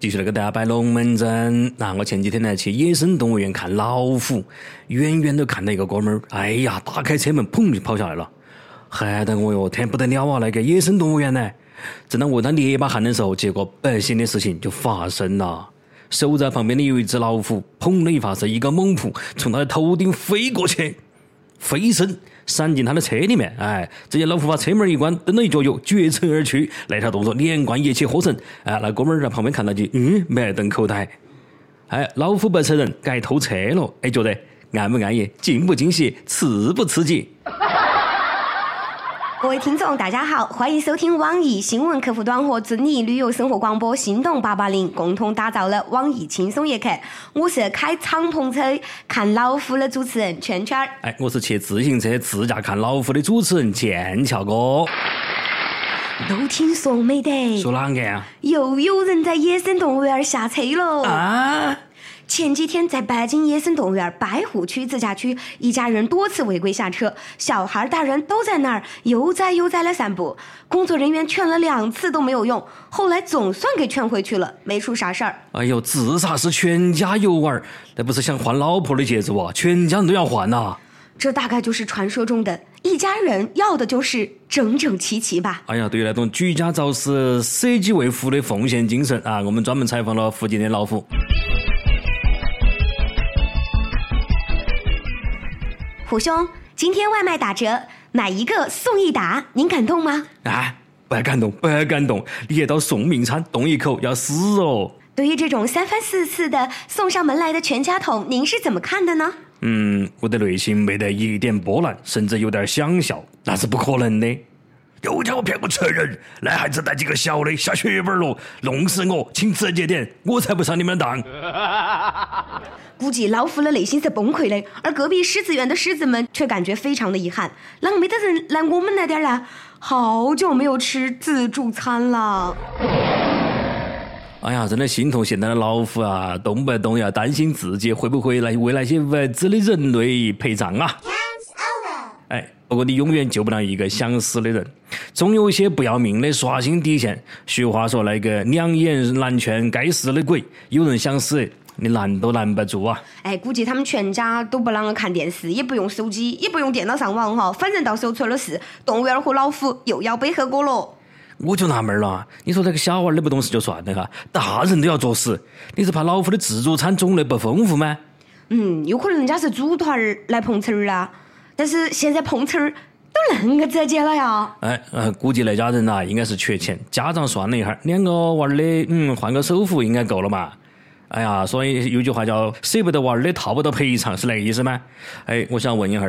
继续来给大家摆龙门阵。那我前几天呢去野生动物园看老虎，远远的看到一个哥们儿，哎呀，打开车门，砰就跑下来了，害得我哟，天不得了啊！那个野生动物园呢，正当我当捏把汗的时候，结果不幸的事情就发生了。守在旁边的有一只老虎，砰的一发是一个猛扑，从他的头顶飞过去，飞身。闪进他的车里面，哎，只见老虎把车门一关，蹬了一脚油，绝尘而去。那条动作连贯一气呵成，哎，那哥们儿在旁边看到就，嗯，目瞪口呆。哎，老虎不承认，该偷车了，哎，觉得安不安逸，惊不惊喜，刺不刺激？各位听众，大家好，欢迎收听网易新闻客户端和遵义旅游生活广播心动八八零共同打造的网易轻松一刻。我是开敞篷车看老虎的主持人圈圈儿。哎，我是骑自行车自驾看老虎的主持人剑桥哥。都听说没得？说哪个呀？又有人在野生动物园下车了啊！前几天在北京野生动物园白虎区自驾区，一家人多次违规下车，小孩大人都在那儿悠哉悠哉的散步。工作人员劝了两次都没有用，后来总算给劝回去了，没出啥事儿。哎呦，自杀是全家游玩，那不是想换老婆的节奏啊？全家人都要换呐！这大概就是传说中的一家人要的就是整整齐齐吧？哎呀，对于那种举家肇事、舍己为福的奉献精神啊，我们专门采访了附近的老虎。虎兄，今天外卖打折，买一个送一打，您感动吗？啊，不感动，不感动！一道送命餐，动一口要死哦。对于这种三番四次的送上门来的全家桶，您是怎么看的呢？嗯，我的内心没得一点波澜，甚至有点想笑，那是不可能的。又叫我骗我成人，那孩子带几个小的下血本了，弄死我，请直接点，我才不上你们当。估计老虎的内心是崩溃的，而隔壁狮子园的狮子们却感觉非常的遗憾，啷个没得人来我们那点儿呢？好久没有吃自助餐了。哎呀，真的心痛现在的老虎啊，动不动要担心自己会不会来为那些无知的人类陪葬啊！哎，不过你永远救不了一个想死的人，总有些不要命的刷新底线。俗话说，那个两眼难劝该死的鬼，有人想死。你拦都拦不住啊！哎，估计他们全家都不啷个看电视，也不用手机，也不用电脑上网哈，反正到时候出了事，动物园和老虎又要背黑锅了。我就纳闷了，你说这个小娃儿不懂事就算了哈，大人都要作死，你是怕老虎的自助餐种类不丰富吗？嗯，有可能人家是组团儿来碰瓷儿啦，但是现在碰瓷儿都恁个直接了呀！哎，呃，估计那家人呐应该是缺钱，家长算了一下，两个娃儿的，嗯，换个首付应该够了嘛。哎呀，所以有句话叫“舍不得娃儿的套不到赔偿”，是那个意思吗？哎，我想问一下，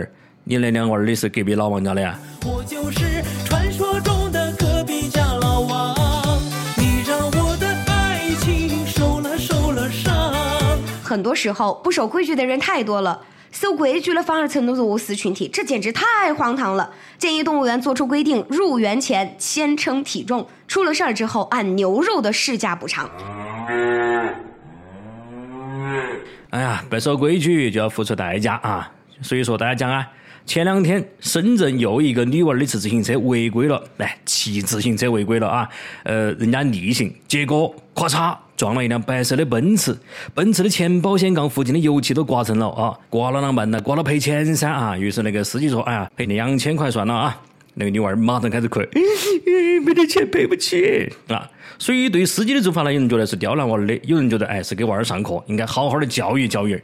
你那两娃儿的是隔壁老王家的呀？我就是传说中的隔壁家老王，你让我的爱情受了受了伤。很多时候，不守规矩的人太多了，守规矩了反而成了弱势群体，这简直太荒唐了！建议动物园做出规定，入园前先称体重，出了事儿之后按牛肉的市价补偿。哎呀，不守规矩就要付出代价啊！所以说，大家讲啊，前两天深圳又一个女娃儿的骑自行车违规了，来骑自行车违规了啊！呃，人家逆行，结果咔嚓撞了一辆白色的奔驰，奔驰的前保险杠附近的油漆都刮蹭了啊！刮了啷办呢？刮了赔钱噻啊！于是那个司机说：“哎呀，赔两千块算了啊！”那个女娃儿马上开始哭，没得钱赔不起啊！所以对于司机的做法呢，有人觉得是刁难娃儿的，有人觉得哎是给娃儿上课，应该好好的教育教育。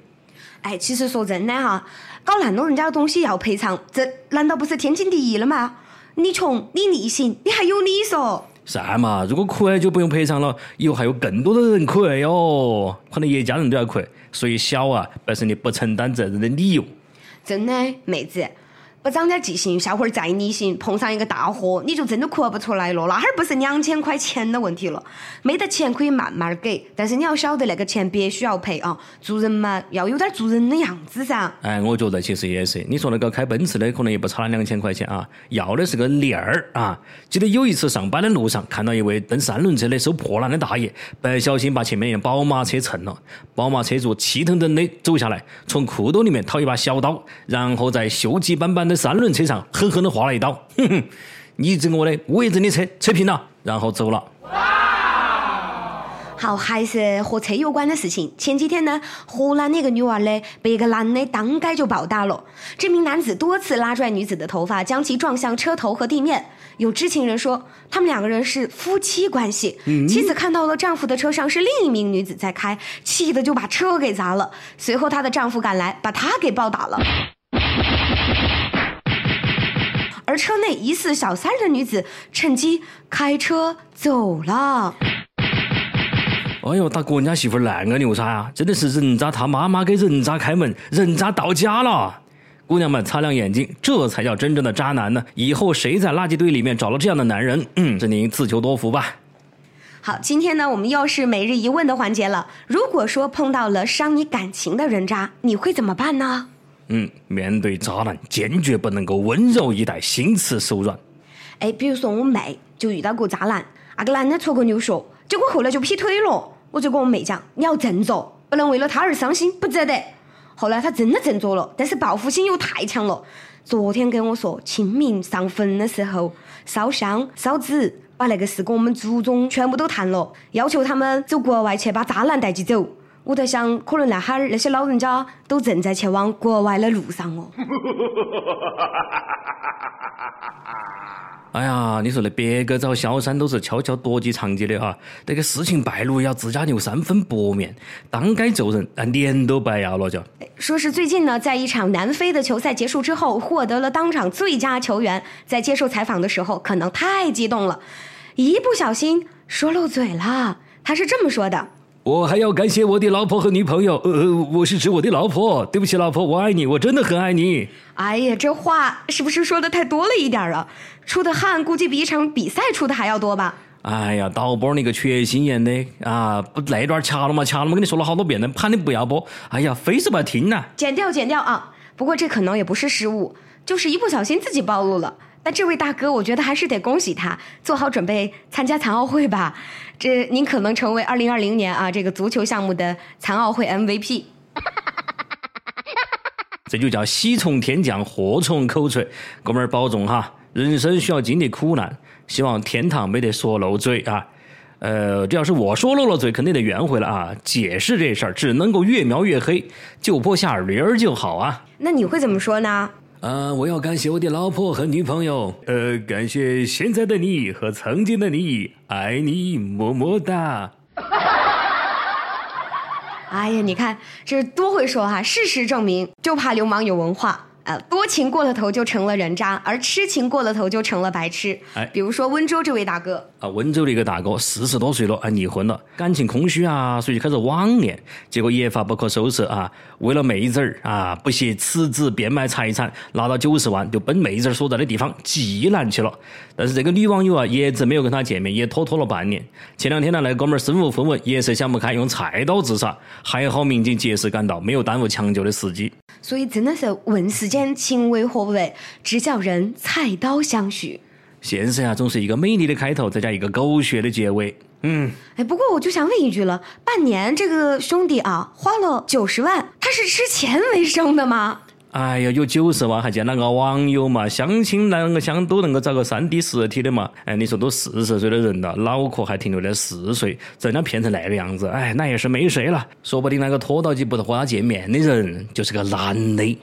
哎，其实说真的哈，搞烂了人家的东西要赔偿，这难道不是天经地义的吗？你穷，你逆行，你还有理说？是嘛？如果哭就不用赔偿了，以后还有更多的人亏哟，可能一家人都要亏。所以小啊，不是你不承担责任的理由。真的，妹子。不长点记性，下回儿再逆行碰上一个大货，你就真的哭不出来了。那哈儿不是两千块钱的问题了，没得钱可以慢慢给，但是你要晓得那个钱必须要赔啊！做人嘛，要有点做人的样子噻。哎，我觉得其实也是。你说那个开奔驰的，可能也不差那两千块钱啊，要的是个脸儿啊。记得有一次上班的路上，看到一位蹬三轮车的收破烂的大爷，不小心把前面一辆宝马车蹭了，宝马车主气腾腾的走下来，从裤兜里面掏一把小刀，然后在锈迹斑斑。三轮车上狠狠的划了一刀，哼哼，你整我的，我也整你车，扯平了，然后走了。好，还是和车有关的事情。前几天呢，河南那个女娃呢，被一个男的当街就暴打了。这名男子多次拉拽女子的头发，将其撞向车头和地面。有知情人说，他们两个人是夫妻关系。妻子看到了丈夫的车上是另一名女子在开，气得就把车给砸了。随后她的丈夫赶来，把她给暴打了。而车内疑似小三的女子趁机开车走了。哎呦，大哥人家媳妇儿那个牛叉啊！真的是人渣他妈妈给人渣开门，人渣到家了。姑娘们擦亮眼睛，这才叫真正的渣男呢！以后谁在垃圾堆里面找了这样的男人，嗯，这您自求多福吧。好，今天呢，我们又是每日一问的环节了。如果说碰到了伤你感情的人渣，你会怎么办呢？嗯，面对渣男，坚决不能够温柔以待，心慈手软。哎，比如说我妹就遇到过渣男，那个男的戳个牛穴，结果后来就劈腿了。我就跟我妹讲，你要振作，不能为了他而伤心，不值得。后来他真的振作了，但是报复心又太强了。昨天跟我说，清明上坟的时候烧香烧纸，把那个事跟我们祖宗全部都谈了，要求他们走国外去把渣男带起走。我在想，可能那哈儿那些老人家都正在前往国外的路上哦。哎呀，你说那别个找小三都是悄悄躲起藏起的哈，这个事情败露要自家留三分薄面，当街揍人，那脸都白要了就。说是最近呢，在一场南非的球赛结束之后，获得了当场最佳球员，在接受采访的时候，可能太激动了，一不小心说漏嘴了。他是这么说的。我还要感谢我的老婆和女朋友，呃，我是指我的老婆。对不起，老婆，我爱你，我真的很爱你。哎呀，这话是不是说的太多了一点啊？出的汗估计比一场比赛出的还要多吧？哎呀，导播那个缺心眼的啊，不那段掐了嘛，掐了嘛，跟你说了好多遍了，喊你不要播。哎呀，非是不要听呐。剪掉，剪掉啊！不过这可能也不是失误，就是一不小心自己暴露了。但这位大哥，我觉得还是得恭喜他，做好准备参加残奥会吧。这您可能成为二零二零年啊这个足球项目的残奥会 MVP。这就叫喜从天降，祸从口出。哥们儿保重哈，人生需要经历苦难，希望天堂没得说漏嘴啊。呃，这要是我说漏了嘴，肯定得圆回来啊。解释这事儿只能够越描越黑，就破下驴儿就好啊。那你会怎么说呢？啊！我要感谢我的老婆和女朋友，呃，感谢现在的你和曾经的你，爱你么么哒。哎呀，你看这多会说哈！事实证明，就怕流氓有文化。呃，多情过了头就成了人渣，而痴情过了头就成了白痴。哎，比如说温州这位大哥啊，温州的一个大哥四十多岁了，啊，离婚了，感情空虚啊，所以就开始网恋，结果一发不可收拾啊，为了妹子儿啊，不惜辞职变卖财产，拿到九十万就奔妹子儿所在的地方济南去了。但是这个女网友啊，一直没有跟他见面，也拖拖了半年。前两天呢，那哥们儿身无分文，也是想不开，用菜刀自杀，还好民警及时赶到，没有耽误抢救的时机。所以真的是问世间情为何物，直叫人菜刀相许。现实啊，总是一个美丽的开头，再加一个狗血的结尾。嗯，哎，不过我就想问一句了，半年这个兄弟啊，花了九十万，他是吃钱为生的吗？哎呀，有九十万还见那个网友嘛？相亲两个相都能够找个三 D 实体的嘛？哎，你说都四十岁的人了，脑壳还停留在四岁，真的骗成那个样子，哎，那也是没谁了。说不定那个拖到起不和他见面的人就是个男的。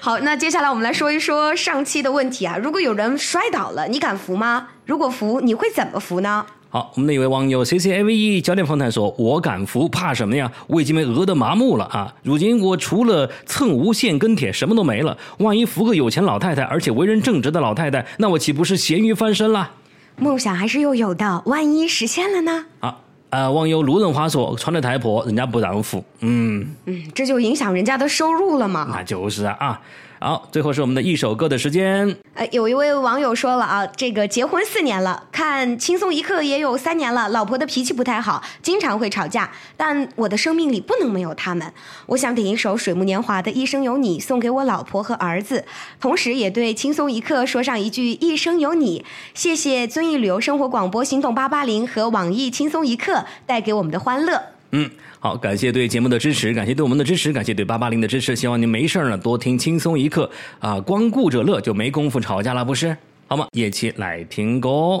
好，那接下来我们来说一说上期的问题啊。如果有人摔倒了，你敢扶吗？如果扶，你会怎么扶呢？好，我们的一位网友 C C A V E 焦点访谈说：“我敢扶，怕什么呀？我已经被讹得麻木了啊！如今我除了蹭无线跟帖，什么都没了。万一扶个有钱老太太，而且为人正直的老太太，那我岂不是咸鱼翻身了？梦想还是又有的，万一实现了呢？”啊，呃，网友卢人花说：“穿的太破，人家不让扶。”嗯嗯，这就影响人家的收入了嘛？那就是啊。好，最后是我们的一首歌的时间。呃，有一位网友说了啊，这个结婚四年了，看轻松一刻也有三年了，老婆的脾气不太好，经常会吵架，但我的生命里不能没有他们。我想点一首水木年华的《一生有你》，送给我老婆和儿子，同时也对轻松一刻说上一句“一生有你”。谢谢遵义旅游生活广播、行动八八零和网易轻松一刻带给我们的欢乐。嗯。好，感谢对节目的支持，感谢对我们的支持，感谢对八八零的支持。希望您没事呢，多听轻松一刻啊，光顾着乐就没工夫吵架了，不是？好吗？夜期来听歌。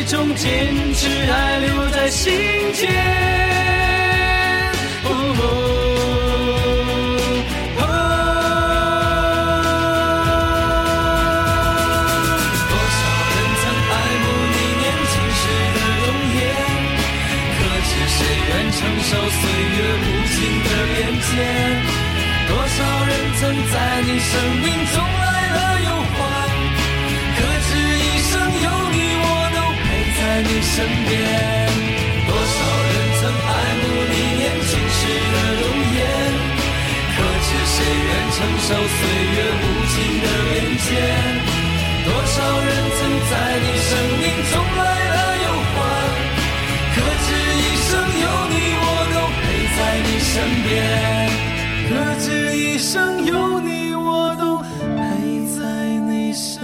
一种坚持还留在心间？哦多少人曾爱慕你年轻时的容颜，可知谁愿承受岁月无情的变迁？多少人曾在你生命中在你生命中来了又还，可知一生有你，我都陪在你身边。可知一生有你，我都陪在你身